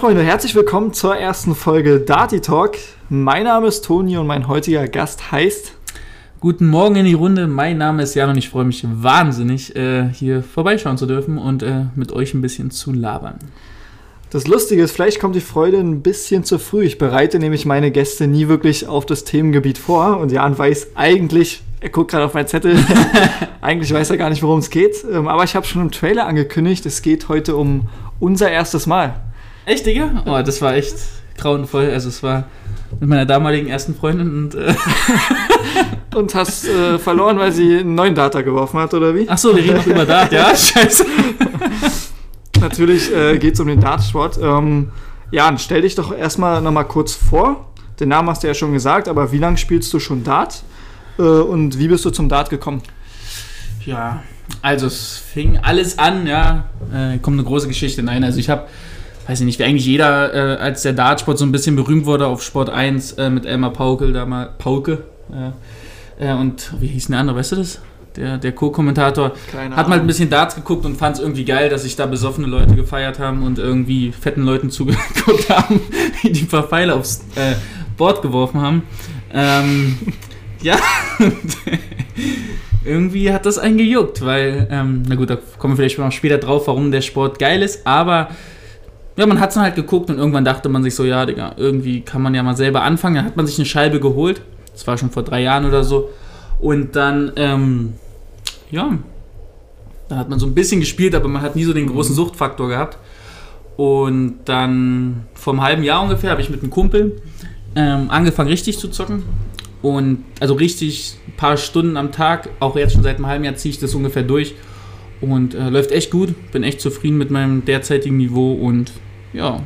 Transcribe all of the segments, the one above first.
Freunde, herzlich willkommen zur ersten Folge Darty Talk. Mein Name ist Toni und mein heutiger Gast heißt. Guten Morgen in die Runde. Mein Name ist Jan und ich freue mich wahnsinnig, äh, hier vorbeischauen zu dürfen und äh, mit euch ein bisschen zu labern. Das Lustige ist, vielleicht kommt die Freude ein bisschen zu früh. Ich bereite nämlich meine Gäste nie wirklich auf das Themengebiet vor und Jan weiß eigentlich, er guckt gerade auf meinen Zettel, eigentlich weiß er gar nicht, worum es geht. Ähm, aber ich habe schon im Trailer angekündigt, es geht heute um unser erstes Mal. Echt, Digga? Oh, das war echt grauenvoll. Also es war mit meiner damaligen ersten Freundin und äh und hast äh, verloren, weil sie einen neuen Data geworfen hat, oder wie? Ach so, wir reden noch über Dart, ja? Scheiße. Natürlich äh, geht es um den Dartsport. Ähm, Jan, stell dich doch erstmal nochmal kurz vor. Den Namen hast du ja schon gesagt, aber wie lange spielst du schon Dart? Äh, und wie bist du zum Dart gekommen? Ja, also es fing alles an, ja. Äh, kommt eine große Geschichte. Nein, also ich habe weiß ich nicht, wie eigentlich jeder, äh, als der Dartsport so ein bisschen berühmt wurde auf Sport 1 äh, mit Elmar Paukel, da mal Pauke. Äh, und wie hieß denn der andere, weißt du das? Der, der Co-Kommentator hat mal ein bisschen Darts geguckt und fand es irgendwie geil, dass sich da besoffene Leute gefeiert haben und irgendwie fetten Leuten zugeguckt haben, die die paar Pfeile aufs äh, Board geworfen haben. Ähm, ja, irgendwie hat das einen gejuckt, weil, ähm, na gut, da kommen wir vielleicht mal später drauf, warum der Sport geil ist, aber ja, man hat es dann halt geguckt und irgendwann dachte man sich so, ja, Digga, irgendwie kann man ja mal selber anfangen. Dann hat man sich eine Scheibe geholt. Das war schon vor drei Jahren oder so. Und dann, ähm, ja, dann hat man so ein bisschen gespielt, aber man hat nie so den großen mhm. Suchtfaktor gehabt. Und dann vor einem halben Jahr ungefähr habe ich mit einem Kumpel ähm, angefangen, richtig zu zocken. Und also richtig ein paar Stunden am Tag, auch jetzt schon seit einem halben Jahr ziehe ich das ungefähr durch. Und äh, läuft echt gut. Bin echt zufrieden mit meinem derzeitigen Niveau und ja,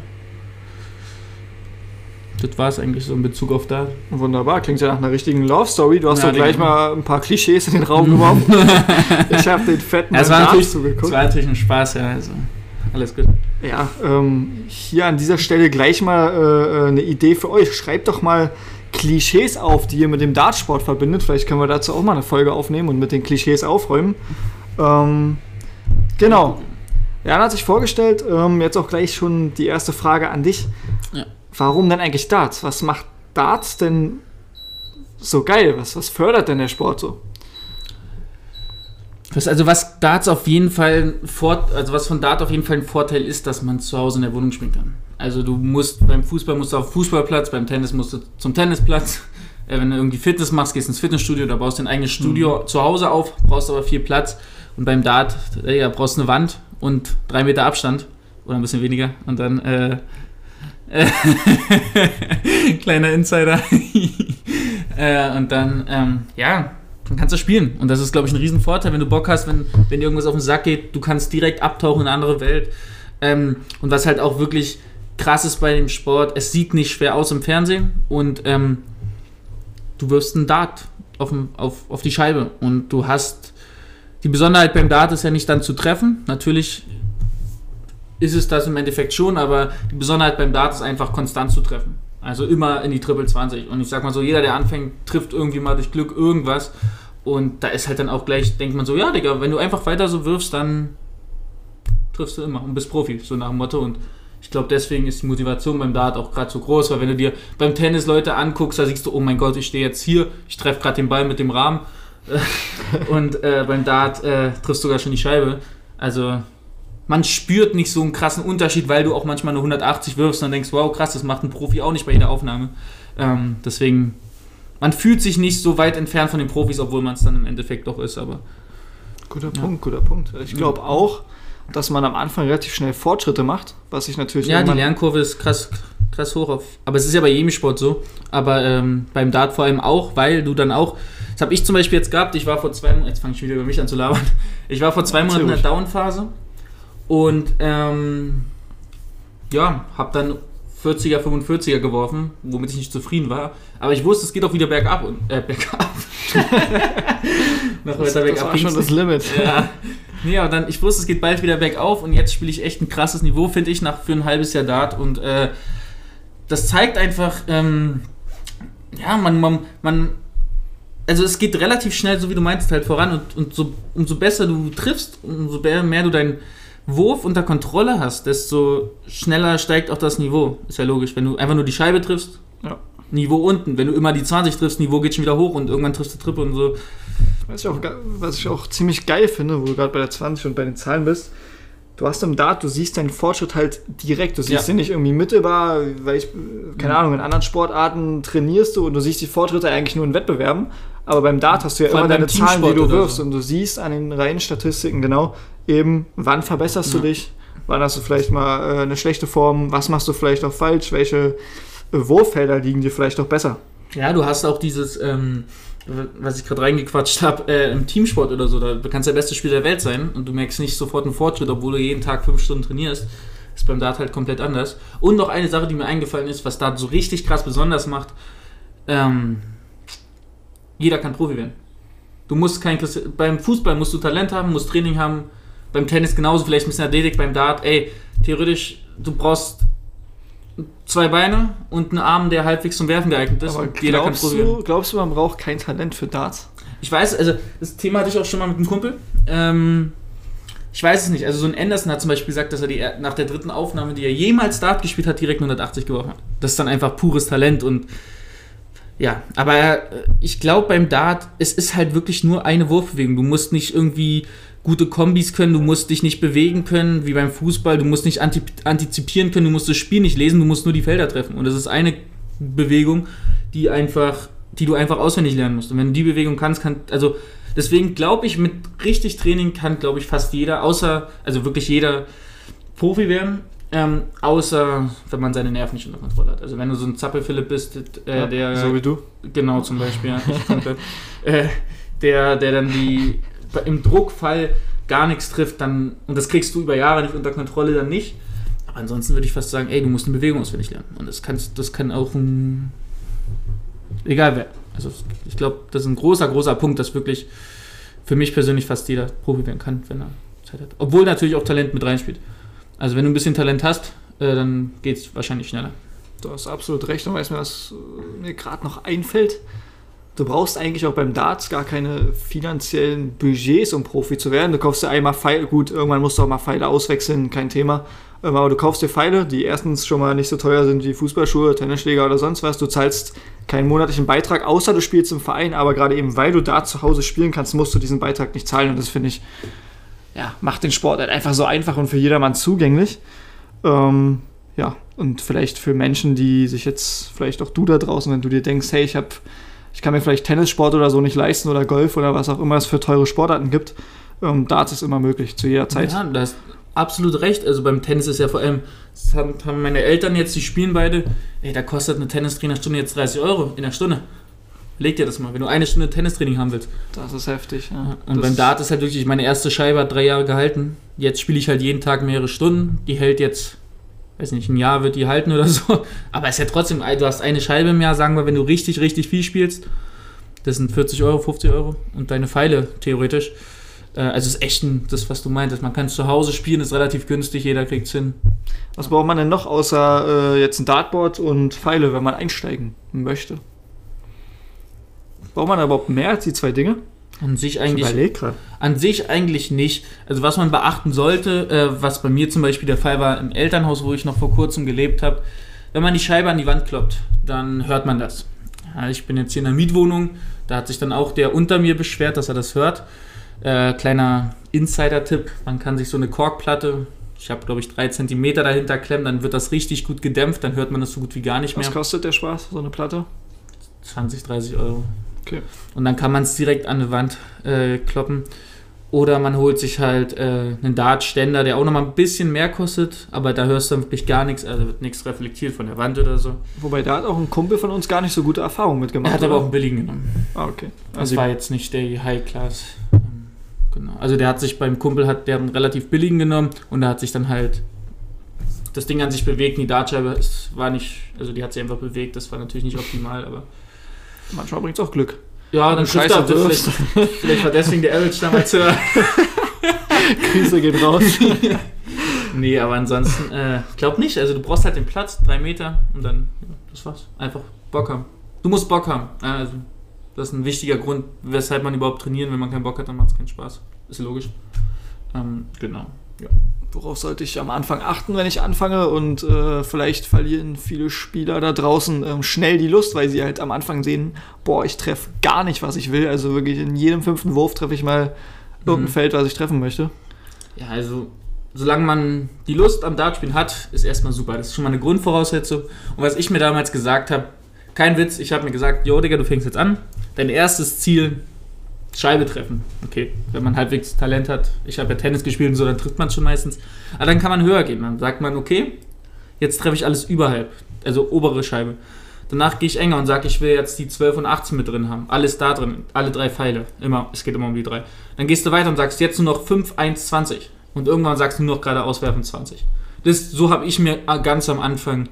das war es eigentlich so in Bezug auf da. Wunderbar, klingt ja nach einer richtigen Love Story. Du hast ja, doch gleich mal ein paar Klischees in den Raum geworfen. ich habe den fetten ja, es war natürlich, zugeguckt. Es war natürlich ein Spaß, ja. Also alles gut. Ja, ähm, hier an dieser Stelle gleich mal äh, äh, eine Idee für euch. Schreibt doch mal Klischees auf, die ihr mit dem Dartsport verbindet. Vielleicht können wir dazu auch mal eine Folge aufnehmen und mit den Klischees aufräumen. Ähm, genau. Jan hat sich vorgestellt, ähm, jetzt auch gleich schon die erste Frage an dich. Ja. Warum denn eigentlich Darts? Was macht Darts denn so geil? Was, was fördert denn der Sport so? Was, also was Darts auf jeden Fall also was von Dart auf jeden Fall ein Vorteil ist, dass man zu Hause in der Wohnung spielen kann. Also du musst beim Fußball musst du auf Fußballplatz, beim Tennis musst du zum Tennisplatz. Äh, wenn du irgendwie Fitness machst, gehst ins Fitnessstudio, da baust du ein eigenes Studio mhm. zu Hause auf, brauchst aber viel Platz. Und beim Dart, äh, ja, brauchst du eine Wand und drei Meter Abstand oder ein bisschen weniger. Und dann äh, äh kleiner Insider. Äh, und dann ähm, ja dann kannst du spielen. Und das ist glaube ich ein Riesenvorteil wenn du Bock hast wenn wenn dir irgendwas auf den Sack geht du kannst direkt abtauchen in eine andere Welt. Ähm, und was halt auch wirklich krass ist bei dem Sport es sieht nicht schwer aus im Fernsehen. Und ähm, du wirfst einen Dart auf, auf, auf die Scheibe und du hast die Besonderheit beim Dart ist ja nicht dann zu treffen. Natürlich ist es das im Endeffekt schon, aber die Besonderheit beim Dart ist einfach konstant zu treffen. Also immer in die Triple 20. Und ich sag mal so, jeder, der anfängt, trifft irgendwie mal durch Glück irgendwas. Und da ist halt dann auch gleich, denkt man so, ja, Digga, wenn du einfach weiter so wirfst, dann triffst du immer und bist Profi, so nach dem Motto. Und ich glaube, deswegen ist die Motivation beim Dart auch gerade so groß, weil wenn du dir beim Tennis Leute anguckst, da siehst du, oh mein Gott, ich stehe jetzt hier, ich treffe gerade den Ball mit dem Rahmen und äh, beim Dart äh, triffst du sogar schon die Scheibe. Also man spürt nicht so einen krassen Unterschied, weil du auch manchmal nur 180 wirfst und dann denkst, wow, krass, das macht ein Profi auch nicht bei jeder Aufnahme. Ähm, deswegen, man fühlt sich nicht so weit entfernt von den Profis, obwohl man es dann im Endeffekt doch ist, aber. Guter ja. Punkt, guter Punkt. Ich glaube auch, dass man am Anfang relativ schnell Fortschritte macht, was ich natürlich. Ja, die Lernkurve ist krass, krass hoch auf. Aber es ist ja bei jedem Sport so. Aber ähm, beim Dart vor allem auch, weil du dann auch das habe ich zum Beispiel jetzt gehabt. Ich war vor zwei Monaten, jetzt fange ich wieder über mich an zu labern. Ich war vor zwei Monaten in der Down-Phase und ähm, ja, habe dann 40er, 45er geworfen, womit ich nicht zufrieden war. Aber ich wusste, es geht auch wieder bergab und äh, bergab. Noch weiter bergab. Das war schon das Limit. Ja. Nee, aber dann, ich wusste, es geht bald wieder bergauf und jetzt spiele ich echt ein krasses Niveau, finde ich, nach für ein halbes Jahr Dart. Und äh, das zeigt einfach, ähm, ja, man, man, man also es geht relativ schnell, so wie du meinst, halt voran und, und so, umso besser du triffst, umso mehr du dein Wurf unter Kontrolle hast, desto schneller steigt auch das Niveau. Ist ja logisch. Wenn du einfach nur die Scheibe triffst, Ja. Niveau unten. Wenn du immer die 20 triffst, Niveau geht schon wieder hoch und irgendwann triffst du Triple und so. Was ich, auch, was ich auch ziemlich geil finde, wo du gerade bei der 20 und bei den Zahlen bist, du hast im Dart, du siehst deinen Fortschritt halt direkt. Du siehst Ja. ihn nicht irgendwie mittelbar, weil ich, keine Mhm. Ahnung, in anderen Sportarten trainierst du und du siehst die Fortschritte eigentlich nur in Wettbewerben. Aber beim Dart hast du ja Vor immer deine Zahlen, die du wirfst so. und du siehst an den reinen Statistiken genau eben, wann verbesserst du Ja. dich, wann hast du vielleicht mal äh, eine schlechte Form, was machst du vielleicht auch falsch, welche äh, Wurffelder liegen dir vielleicht auch besser. Ja, du hast auch dieses, ähm, was ich gerade reingequatscht habe, äh, im Teamsport oder so. Da kannst du der beste Spieler der Welt sein und du merkst nicht sofort einen Fortschritt, obwohl du jeden Tag fünf Stunden trainierst. Ist beim Dart halt komplett anders. Und noch eine Sache, die mir eingefallen ist, was Dart so richtig krass besonders macht. Ähm, jeder kann Profi werden. Du musst kein beim Fußball musst du Talent haben, musst Training haben. Beim Tennis genauso, vielleicht ein bisschen Athletik, beim Dart, ey, theoretisch, du brauchst zwei Beine und einen Arm, der halbwegs zum Werfen geeignet ist. Aber und jeder kann glaubst Profi werden. du, glaubst du, man braucht kein Talent für Darts? Ich weiß, also das Thema hatte ich auch schon mal mit einem Kumpel. Ähm, ich weiß es nicht. Also so ein Anderson hat zum Beispiel gesagt, dass er die, nach der dritten Aufnahme, die er jemals Dart gespielt hat, direkt 180 geworfen hat. Das ist dann einfach pures Talent und ja, aber äh, ich glaube beim Dart, es ist halt wirklich nur eine Wurfbewegung. Du musst nicht irgendwie gute Kombis können, du musst dich nicht bewegen können, wie beim Fußball, du musst nicht anti antizipieren können, du musst das Spiel nicht lesen, du musst nur die Felder treffen. Und das ist eine Bewegung, die einfach, die du einfach auswendig lernen musst. Und wenn du die Bewegung kannst, kann, also deswegen glaube ich, mit richtig Training kann, glaube ich, fast jeder, außer, also wirklich jeder Profi werden. Ähm, außer wenn man seine Nerven nicht unter Kontrolle hat. Also wenn du so ein Zappelphilipp bist, äh, Ja, der so wie du. Genau, zum Beispiel. Ja, komplett. äh, der, der dann die im Druckfall gar nichts trifft, dann, und das kriegst du über Jahre nicht unter Kontrolle, dann nicht. Aber ansonsten würde ich fast sagen, ey, du musst eine Bewegung auswendig lernen. Und das, kannst, das kann auch ein. Egal wer. Also ich glaube, das ist ein großer, großer Punkt, dass wirklich für mich persönlich fast jeder Profi werden kann, wenn er Zeit hat. Obwohl natürlich auch Talent mit reinspielt. Also wenn du ein bisschen Talent hast, äh, dann geht es wahrscheinlich schneller. Du hast absolut recht und weißt mir, was mir gerade noch einfällt. Du brauchst eigentlich auch beim Darts gar keine finanziellen Budgets, um Profi zu werden. Du kaufst dir einmal Pfeile, gut, irgendwann musst du auch mal Pfeile auswechseln, kein Thema. Ähm, Aber du kaufst dir Pfeile, die erstens schon mal nicht so teuer sind wie Fußballschuhe, Tennisschläger oder sonst was. Du zahlst keinen monatlichen Beitrag, außer du spielst im Verein. Aber gerade eben, weil du da zu Hause spielen kannst, musst du diesen Beitrag nicht zahlen. Und das finde ich, ja, macht den Sport halt einfach so einfach und für jedermann zugänglich. Ähm, ja, und vielleicht für Menschen, die sich jetzt, vielleicht auch du da draußen, wenn du dir denkst, hey, ich habe, ich kann mir vielleicht Tennissport oder so nicht leisten oder Golf oder was auch immer es für teure Sportarten gibt, ähm, Darts ist immer möglich, zu jeder Zeit. Ja, da hast absolut recht. Also beim Tennis ist ja vor allem, das haben meine Eltern jetzt, die spielen beide, ey, da kostet eine Tennistrainerstunde jetzt 30 Euro in der Stunde. Leg dir das mal, wenn du eine Stunde Tennistraining haben willst. Das ist heftig. Ja. Und das beim Dart ist halt wirklich, meine erste Scheibe hat drei Jahre gehalten. Jetzt spiele ich halt jeden Tag mehrere Stunden. Die hält jetzt, weiß nicht, ein Jahr wird die halten oder so. Aber ist ja trotzdem, du hast eine Scheibe im Jahr, sagen wir, wenn du richtig, richtig viel spielst. Das sind 40 Euro, 50 Euro. Und deine Pfeile, theoretisch. Äh, Also ist echt ein, das, was du meintest. Man kann es zu Hause spielen, ist relativ günstig, jeder kriegt es hin. Was braucht man denn noch außer äh, jetzt ein Dartboard und Pfeile, wenn man einsteigen möchte? Braucht man da überhaupt mehr als die zwei Dinge? An sich Ich eigentlich. An sich eigentlich nicht. Also was man beachten sollte, äh, was bei mir zum Beispiel der Fall war im Elternhaus, wo ich noch vor kurzem gelebt habe, wenn man die Scheibe an die Wand kloppt, dann hört man das. Ja, ich bin jetzt hier in einer Mietwohnung, da hat sich dann auch der unter mir beschwert, dass er das hört. Äh, kleiner Insider-Tipp, man kann sich so eine Korkplatte, ich habe glaube ich drei Zentimeter dahinter klemmen, dann wird das richtig gut gedämpft, dann hört man das so gut wie gar nicht mehr. Was kostet der Spaß, so eine Platte? 20, 30 Euro. Okay. Und dann kann man es direkt an die Wand äh, kloppen. Oder man holt sich halt äh, einen Dartständer, der auch nochmal ein bisschen mehr kostet, aber da hörst du dann wirklich gar nichts, also wird nichts reflektiert von der Wand oder so. Wobei da hat auch ein Kumpel von uns gar nicht so gute Erfahrungen mitgemacht. Er hat aber oder? auch einen billigen genommen. Ah, okay. Das Also, war jetzt nicht der High-Class. Ähm, Genau. Also der hat sich beim Kumpel, hat der einen relativ billigen genommen und da hat sich dann halt das Ding an sich bewegt. Die Dartscheibe es war nicht, also die hat sich einfach bewegt, das war natürlich nicht optimal, aber manchmal bringt es auch Glück. ja, dann Scheiße er vielleicht, vielleicht war deswegen der Average damals höher. Krise geht raus. Nee, aber ansonsten, äh, glaub nicht. Also du brauchst halt den Platz, drei Meter und dann, ja, das war's. Einfach Bock haben. Du musst Bock haben. Ja, Also, das ist ein wichtiger Grund, weshalb man überhaupt trainieren. Wenn man keinen Bock hat, dann macht es keinen Spaß. Ist logisch. Ähm, genau. Worauf sollte ich am Anfang achten, wenn ich anfange? Und äh, vielleicht verlieren viele Spieler da draußen ähm, schnell die Lust, weil sie halt am Anfang sehen, boah, ich treffe gar nicht, was ich will. Also wirklich in jedem fünften Wurf treffe ich mal irgendein mhm. Feld, was ich treffen möchte. Ja, also solange man die Lust am Dartspielen hat, ist erstmal super. Das ist schon mal eine Grundvoraussetzung. Und was ich mir damals gesagt habe, kein Witz, ich habe mir gesagt, jo Digga, du fängst jetzt an. Dein erstes Ziel Scheibe treffen. Okay, wenn man halbwegs Talent hat. Ich habe ja Tennis gespielt und so, dann trifft man schon meistens. Aber dann kann man höher gehen. Dann sagt man, okay, jetzt treffe ich alles überhalb, also obere Scheibe. Danach gehe ich enger und sage, ich will jetzt die 12 und 18 mit drin haben. Alles da drin, alle drei Pfeile. Immer, es geht immer um die drei. Dann gehst du weiter und sagst jetzt nur noch 5, 1, 20. Und irgendwann sagst du nur noch gerade auswerfen 20. Das, so habe ich mir ganz am Anfang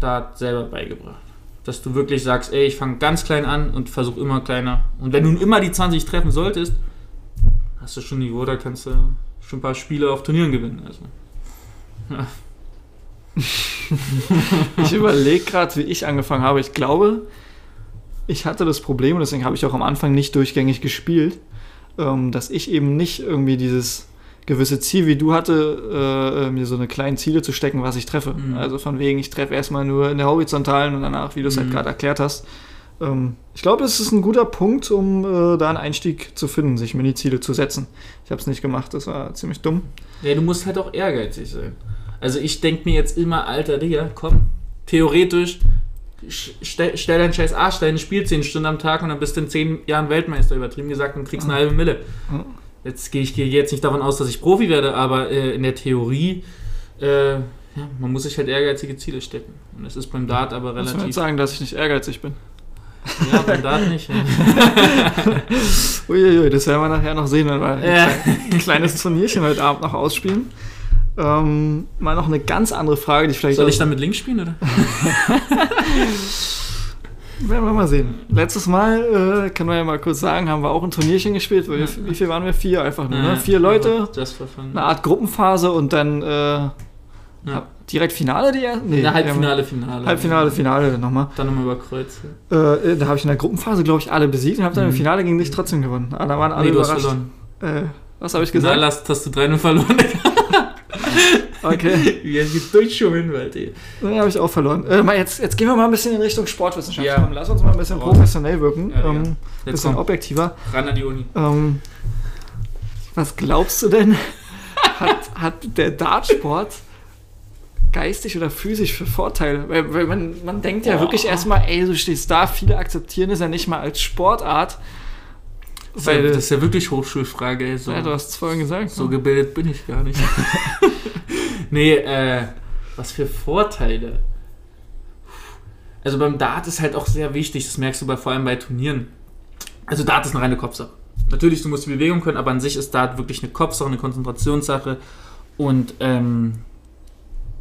da selber beigebracht dass du wirklich sagst, ey, ich fange ganz klein an und versuche immer kleiner. Und wenn du immer die 20 treffen solltest, hast du schon Niveau, da kannst du schon ein paar Spiele auf Turnieren gewinnen. Also, ja. ich überlege gerade, wie ich angefangen habe. Ich glaube, ich hatte das Problem, und deswegen habe ich auch am Anfang nicht durchgängig gespielt, ähm, dass ich eben nicht irgendwie dieses gewisse Ziel, wie du hatte, äh, mir so eine kleine Ziele zu stecken, was ich treffe. Mhm. Also von wegen, ich treffe erstmal nur in der Horizontalen und danach, wie du es halt mhm. halt gerade erklärt hast. Ähm, ich glaube, es ist ein guter Punkt, um äh, da einen Einstieg zu finden, sich Mini-Ziele zu setzen. Ich habe es nicht gemacht, das war ziemlich dumm. Ja, du musst halt auch ehrgeizig sein. Also ich denke mir jetzt immer, alter Digga, komm, theoretisch, stell, stell deinen scheiß Arsch, deine Spiel 10 Stunden am Tag und dann bist du in 10 Jahren Weltmeister, übertrieben gesagt, und kriegst eine halbe Mille. Mhm jetzt gehe ich gehe jetzt nicht davon aus, dass ich Profi werde, aber äh, in der Theorie, äh, ja, man muss sich halt ehrgeizige Ziele stecken. Und das ist beim Dart aber relativ. Ich würde sagen, dass ich nicht ehrgeizig bin. Ja, beim Dart nicht. Uiuiui, das werden wir nachher noch sehen, wenn wir ja. ein kleines Turnierchen heute Abend noch ausspielen. Ähm, mal noch eine ganz andere Frage, die vielleicht. Soll ich dann mit Links spielen, oder? Werden wir mal sehen. Letztes Mal, äh, können wir ja mal kurz sagen, haben wir auch ein Turnierchen gespielt. Wir, wie viel waren wir? Vier einfach nur, ne? Vier Leute. Eine Art Gruppenphase und dann äh, ja. direkt Finale, die erste? Nee, Halbfinale, Finale. Halbfinale, Finale nochmal. Dann nochmal über Kreuz. Äh, äh, da habe ich in der Gruppenphase, glaube ich, alle besiegt und habe dann mhm. im Finale gegen dich trotzdem gewonnen. Ah, da waren alle nee, überrascht. Du hast verloren. Äh, was habe ich gesagt? Na, hast du 3-0 verloren. Okay. Wie er geht durchschummeln, weil die. Den habe ich auch verloren. Äh, mal jetzt, jetzt gehen wir mal ein bisschen in Richtung Sportwissenschaft. Ja. Lass uns mal ein bisschen professionell wirken. Ja, ähm, ein bisschen objektiver. Ran an die Uni. Ähm, was glaubst du denn, hat, hat der Dartsport geistig oder physisch für Vorteile? Weil, weil man, man denkt ja oh. wirklich erstmal, ey, du stehst da, viele akzeptieren es ja nicht mal als Sportart. Weil, das ist ja wirklich Hochschulfrage. Ey, so, ja, du hast es vorhin gesagt. So ne? gebildet bin ich gar nicht. nee, äh, was für Vorteile. Also beim Dart ist halt auch sehr wichtig, das merkst du bei, vor allem bei Turnieren. Also Dart ist eine reine Kopfsache. Natürlich, du musst die Bewegung können, aber an sich ist Dart wirklich eine Kopfsache, eine Konzentrationssache. Und ähm,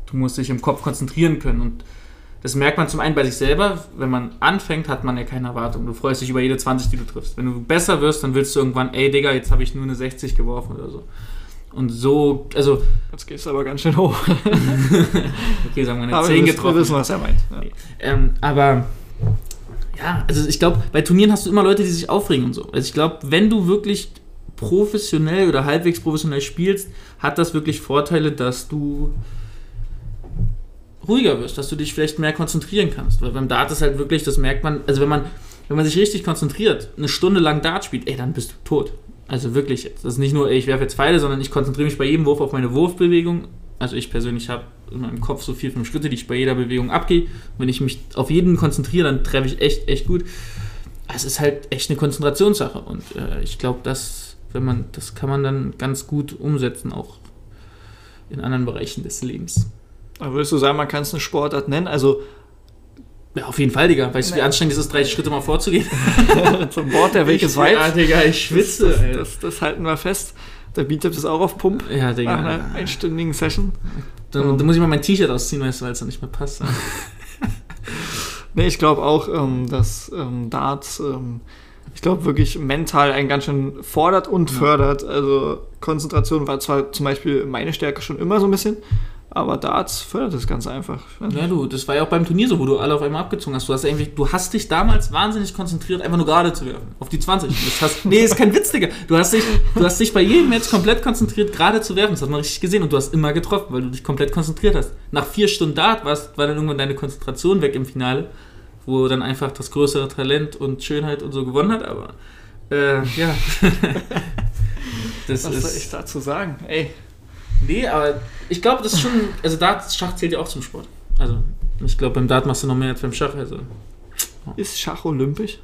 du musst dich im Kopf konzentrieren können. Und das merkt man zum einen bei sich selber. Wenn man anfängt, hat man ja keine Erwartung. Du freust dich über jede 20, die du triffst. Wenn du besser wirst, dann willst du irgendwann, ey Digga, jetzt habe ich nur eine 60 geworfen oder so. Und so, also. Jetzt gehst du aber ganz schön hoch. okay, sagen wir eine aber 10 wir getroffen. Wir wissen, was er meint. Ja. Ähm, aber ja, also ich glaube, bei Turnieren hast du immer Leute, die sich aufregen und so. Also ich glaube, wenn du wirklich professionell oder halbwegs professionell spielst, hat das wirklich Vorteile, dass du ruhiger wirst, dass du dich vielleicht mehr konzentrieren kannst. Weil beim Dart ist halt wirklich, das merkt man, also wenn man, wenn man sich richtig konzentriert, eine Stunde lang Dart spielt, ey, dann bist du tot. Also wirklich jetzt. Das ist nicht nur, ey, ich werfe jetzt Pfeile, sondern ich konzentriere mich bei jedem Wurf auf meine Wurfbewegung. Also ich persönlich habe in meinem Kopf so vier, fünf Schritte, die ich bei jeder Bewegung abgehe. Wenn ich mich auf jeden konzentriere, dann treffe ich echt, echt gut. Es ist halt echt eine Konzentrationssache. Und äh, ich glaube, das, wenn man, das kann man dann ganz gut umsetzen, auch in anderen Bereichen des Lebens. Aber würdest du sagen, man kann es eine Sportart nennen? Also. Ja, auf jeden Fall, Digga. Weißt du, wie anstrengend ist es, 30 Schritte mal vorzugehen? Zum Bord, der Weg ist weit. Ja, Digga, ich schwitze. Das, das, das, das, halten wir fest. Der Beattips ist auch auf Pump. Ja, Digga. Nach einer einstündigen Session. Dann, dann muss ich mal mein T-Shirt ausziehen, weißt du, weil es dann nicht mehr passt. nee, ich glaube auch, ähm, dass ähm, Darts, ähm, ich glaube wirklich mental einen ganz schön fordert und fördert. Also Konzentration war zwar zum Beispiel meine Stärke schon immer so ein bisschen, Aber Darts fördert das ganz einfach. Ja, du, das war ja auch beim Turnier so, wo du alle auf einmal abgezogen hast. Du hast, irgendwie, du hast dich damals wahnsinnig konzentriert, einfach nur gerade zu werfen. Auf die 20. Das hast, nee, ist kein Witz, Digga. Du hast, dich, du hast dich bei jedem Match komplett konzentriert, gerade zu werfen. Das hat man richtig gesehen. Und du hast immer getroffen, weil du dich komplett konzentriert hast. Nach vier Stunden Dart warst, war dann irgendwann deine Konzentration weg im Finale, wo dann einfach das größere Talent und Schönheit und so gewonnen hat. Aber äh, ja. das Was ist, soll ich dazu sagen? Ey, Nee, aber ich glaube, das ist schon. Also Dart, Schach zählt ja auch zum Sport. Also, ich glaube, beim Dart machst du noch mehr als beim Schach. Also. Ist Schach olympisch?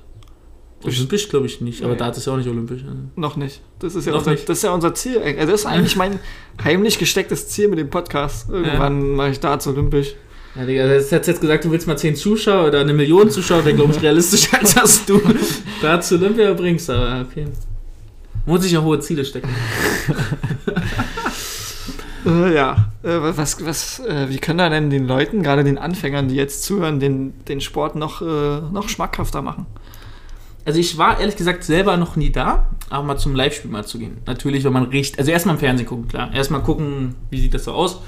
Olympisch glaube ich nicht, aber nee. Dart ist ja auch nicht olympisch. Also. Noch nicht. Das ist, ja unser, das ist ja unser Ziel. Also das ist eigentlich mein heimlich gestecktes Ziel mit dem Podcast. Irgendwann ja. mache ich Darts olympisch. Ja, Digga, du hast jetzt gesagt, du willst mal 10 Zuschauer oder eine Million Zuschauer, wäre, glaube ich, realistischer, als dass du Darts Olympia bringst, aber okay. Muss ich ja hohe Ziele stecken. Äh, ja, äh, was, was, äh, wie können wir denn den Leuten, gerade den Anfängern, die jetzt zuhören, den, den Sport noch, äh, noch schmackhafter machen? Also ich war ehrlich gesagt selber noch nie da, aber mal zum Live-Spiel mal zu gehen. Natürlich, wenn man riecht, also erstmal im Fernsehen gucken, klar. Erstmal gucken, wie sieht das so aus.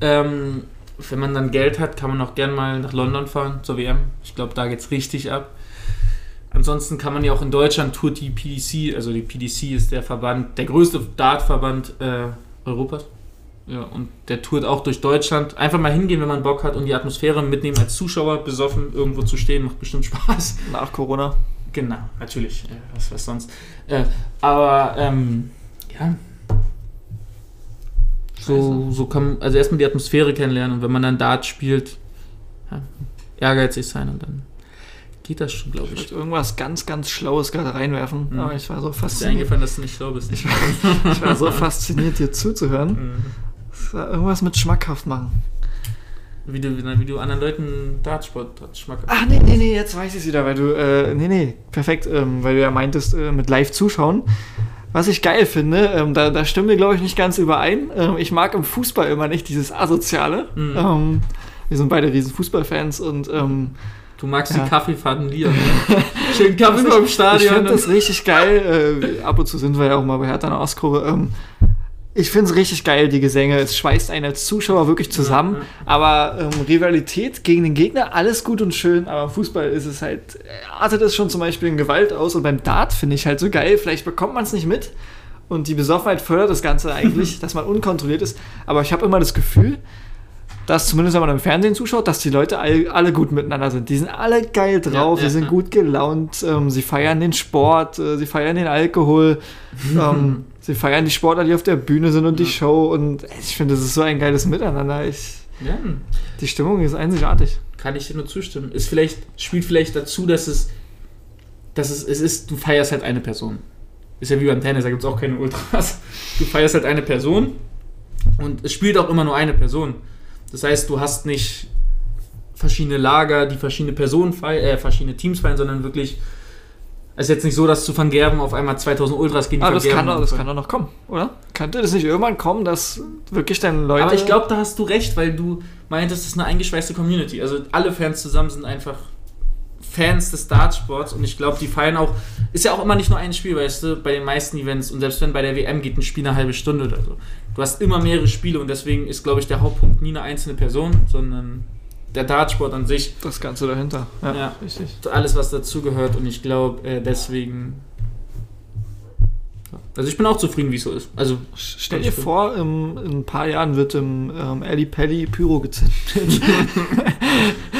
Ähm, wenn man dann Geld hat, kann man auch gern mal nach London fahren zur WM. Ich glaube, da geht es richtig ab. Ansonsten kann man ja auch in Deutschland tourt die PDC, also die PDC ist der Verband, der größte Dartverband äh, Europas. Ja, und der tourt auch durch Deutschland. Einfach mal hingehen, wenn man Bock hat und die Atmosphäre mitnehmen als Zuschauer, besoffen irgendwo zu stehen, macht bestimmt Spaß. Nach Corona. Genau, natürlich. Was, was sonst. Äh, aber, ähm, ja. So, so kann also erstmal die Atmosphäre kennenlernen und wenn man dann Dart spielt, ja, ehrgeizig sein und dann geht das schon, glaube ich. Ich irgendwas ganz, ganz Schlaues gerade reinwerfen, mhm. aber ich war so fasziniert. Ist dir eingefallen, dass du nicht schlau bist. Ich war, ich war so fasziniert, dir zuzuhören. Mhm. Irgendwas mit schmackhaft machen. Wie du, wie du anderen Leuten Dartsport schmackhaft Ach nee, nee, nee, jetzt weiß ich es wieder, weil du, äh, nee, nee, perfekt, ähm, weil du ja meintest, äh, mit live zuschauen. Was ich geil finde, ähm, da, da stimmen wir, glaube ich, nicht ganz überein. Ähm, ich mag im Fußball immer nicht dieses Asoziale. Mhm. Ähm, wir sind beide riesen Fußballfans und ähm, Du magst ja. die Kaffeefahrten Lier. Ne? Schön Kaffee beim Stadion. Ich finde das richtig geil. Äh, ab und zu sind wir ja auch mal bei Hertha in der Ostkurve. Ähm, ich finde es richtig geil, die Gesänge. Es schweißt einen als Zuschauer wirklich zusammen. Aber ähm, Rivalität gegen den Gegner, alles gut und schön. Aber Fußball ist es halt, artet es schon zum Beispiel in Gewalt aus. Und beim Dart finde ich halt so geil. Vielleicht bekommt man es nicht mit. Und die Besoffenheit fördert das Ganze eigentlich, dass man unkontrolliert ist. Aber ich habe immer das Gefühl, dass zumindest wenn man im Fernsehen zuschaut, dass die Leute all, alle gut miteinander sind. Die sind alle geil drauf, ja, ja, sie sind ja. gut gelaunt, ähm, sie feiern den Sport, äh, sie feiern den Alkohol, ähm, sie feiern die Sportler, die auf der Bühne sind und die Show. Und ich finde, das ist so ein geiles Miteinander. Ich, Die Stimmung ist einzigartig. Kann ich dir nur zustimmen. Ist vielleicht, spielt vielleicht dazu, dass es, dass es, es ist, du feierst halt eine Person. Ist ja wie beim Tennis, da gibt es auch keine Ultras. Du feierst halt eine Person und es spielt auch immer nur eine Person. Das heißt, du hast nicht verschiedene Lager, die verschiedene Personen feiern, äh, verschiedene Teams feiern, sondern wirklich. Es ist jetzt nicht so, dass zu Van Gerben auf einmal 2000 Ultras gegen Aber das kann, doch, das kann doch noch kommen, oder? Könnte das nicht irgendwann kommen, dass wirklich dann Leute. Aber ich glaube, da hast du recht, weil du meintest, es ist eine eingeschweißte Community. Also alle Fans zusammen sind einfach Fans des Dartsports und ich glaube, die feiern auch. Ist ja auch immer nicht nur ein Spiel, weißt du, bei den meisten Events und selbst wenn bei der WM geht ein Spiel eine halbe Stunde oder so. Du hast immer mehrere Spiele und deswegen ist, glaube ich, der Hauptpunkt nie eine einzelne Person, sondern der Dartsport an sich. Das Ganze dahinter. Ja, ja richtig. Alles, was dazugehört und ich glaube, äh, deswegen. Also ich bin auch zufrieden, wie es so ist. Also stell dir vor, in, in, ein paar Jahren wird im ähm, Pelli Pyro gezündet.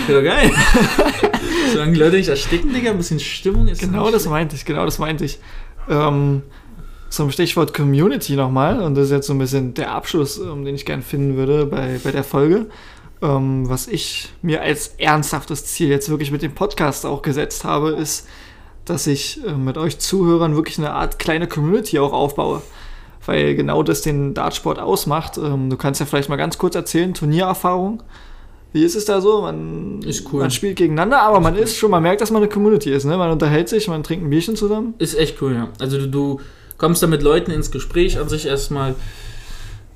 ja, geil. Solange Leute nicht ersticken, Digga, ein bisschen Stimmung ist. Genau das meinte ich, genau das meinte ich. Ähm, zum Stichwort Community nochmal, und das ist jetzt so ein bisschen der Abschluss, um ähm, den ich gerne finden würde bei, bei der Folge. Ähm, was ich mir als ernsthaftes Ziel jetzt wirklich mit dem Podcast auch gesetzt habe, ist, dass ich äh, mit euch Zuhörern wirklich eine Art kleine Community auch aufbaue. Weil genau das den Dartsport ausmacht. Ähm, du kannst ja vielleicht mal ganz kurz erzählen, Turniererfahrung. Wie ist es da so? Man, ist cool. man spielt gegeneinander, aber ist man cool. ist schon, man merkt, dass man eine Community ist. Ne? Man unterhält sich, man trinkt ein Bierchen zusammen. Ist echt cool, ja. Also du, du kommst da mit Leuten ins Gespräch an sich erstmal.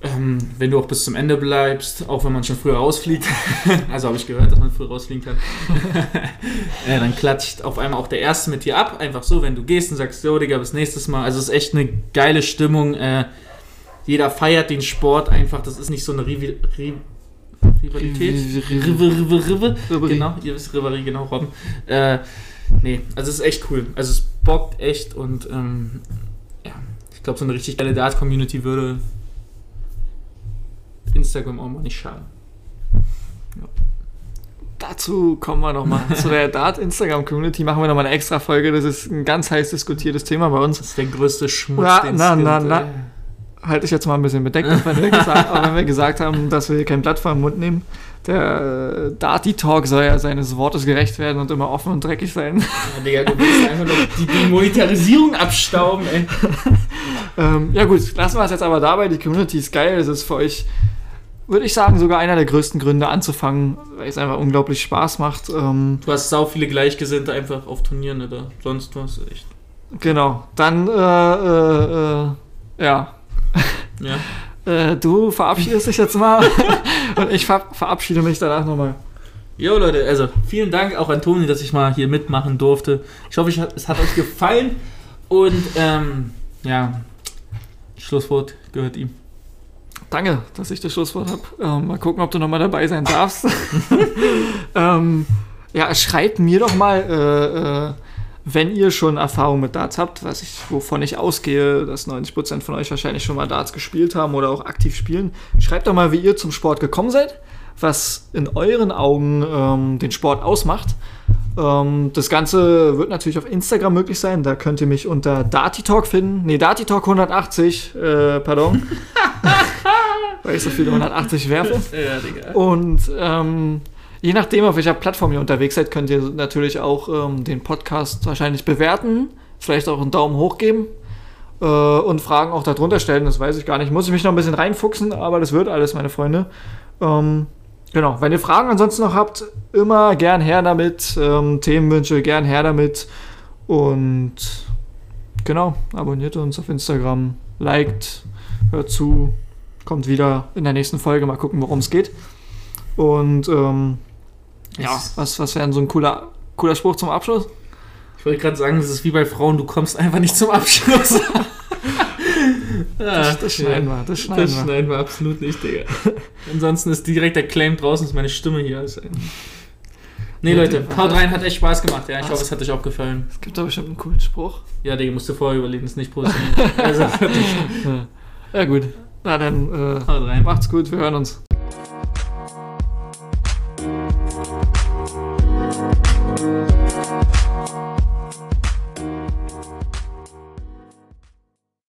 Ähm, wenn du auch bis zum Ende bleibst, auch wenn man schon früher rausfliegt, also habe ich gehört, dass man früher rausfliegen kann, äh, dann klatscht auf einmal auch der Erste mit dir ab, einfach so, wenn du gehst und sagst, jo Digga, bis nächstes Mal. Also es ist echt eine geile Stimmung. Äh, jeder feiert den Sport einfach. Das ist nicht so eine Rivi Ri Rivalität. Genau, ihr wisst Riverie, genau, Robben. Äh, nee, also es ist echt cool. Also es bockt echt und ähm, ja, ich glaube, so eine richtig geile Dart-Community würde Instagram auch mal nicht schaden. Dazu kommen wir nochmal. Zu der Dart-Instagram-Community machen wir nochmal eine extra Folge. Das ist ein ganz heiß diskutiertes Thema bei uns. Das ist der größte Schmutz, Na, den na, na, na. Halte ich jetzt mal ein bisschen bedeckt, auch wenn wir gesagt, auch wenn wir gesagt haben, dass wir hier kein Blatt vor den Mund nehmen. Der äh, Darty-Talk soll ja seines Wortes gerecht werden und immer offen und dreckig sein. Ja, Digga, du willst einfach nur die Demonetarisierung abstauben, ey. Ähm, ja gut, lassen wir es jetzt aber dabei. Die Community ist geil. Es ist für euch, würde ich sagen, sogar einer der größten Gründe anzufangen, weil es einfach unglaublich Spaß macht. Ähm, Du hast sau viele Gleichgesinnte einfach auf Turnieren oder sonst was, echt. genau. Dann, äh, äh, äh, ja. Ja. Äh, du verabschiedest dich jetzt mal und ich ver verabschiede mich danach nochmal. Jo Leute, also vielen Dank auch an Toni, dass ich mal hier mitmachen durfte. Ich hoffe, ich, es hat euch gefallen und ähm, ja, Schlusswort gehört ihm. Danke, dass ich das Schlusswort habe. Ähm, mal gucken, ob du nochmal dabei sein darfst. ähm, ja, schreibt mir doch mal, äh, äh, wenn ihr schon Erfahrung mit Darts habt, was ich, wovon ich ausgehe, dass 90% von euch wahrscheinlich schon mal Darts gespielt haben oder auch aktiv spielen. Schreibt doch mal, wie ihr zum Sport gekommen seid, was in euren Augen ähm, den Sport ausmacht. Ähm, das Ganze wird natürlich auf Instagram möglich sein. Da könnt ihr mich unter DartyTalk finden. Nee, DartyTalk 180, äh, pardon. Weil ich so viele 180 werfe. Ja, Digga. Und ähm, je nachdem, auf welcher Plattform ihr unterwegs seid, könnt ihr natürlich auch ähm, den Podcast wahrscheinlich bewerten, vielleicht auch einen Daumen hoch geben äh, und Fragen auch darunter stellen. Das weiß ich gar nicht. Muss ich mich noch ein bisschen reinfuchsen, aber das wird alles, meine Freunde. Ähm, genau. Wenn ihr Fragen ansonsten noch habt, immer gern her damit. Ähm, Themenwünsche, gern her damit. Und genau, abonniert uns auf Instagram, liked, hört zu, kommt wieder in der nächsten Folge. Mal gucken, worum es geht. Und ähm, ja, was, was wäre denn so ein cooler, cooler Spruch zum Abschluss? Ich wollte gerade sagen, das ist wie bei Frauen, du kommst einfach nicht zum Abschluss. Das, das schneiden wir, das schneiden Das wir. schneiden wir absolut nicht, Digga. Ansonsten ist direkt der Claim draußen, dass meine Stimme hier ist. ey. Nee, Ja, Leute, haut rein, hat echt Spaß gemacht. Ja, ich Was? hoffe, es hat euch auch gefallen. Es gibt da bestimmt einen coolen Spruch. Ja, Digga, musst du vorher überlegen, ist nicht professionell. Also, Ja, ja gut. Na dann, äh, haut rein. macht's gut, wir hören uns.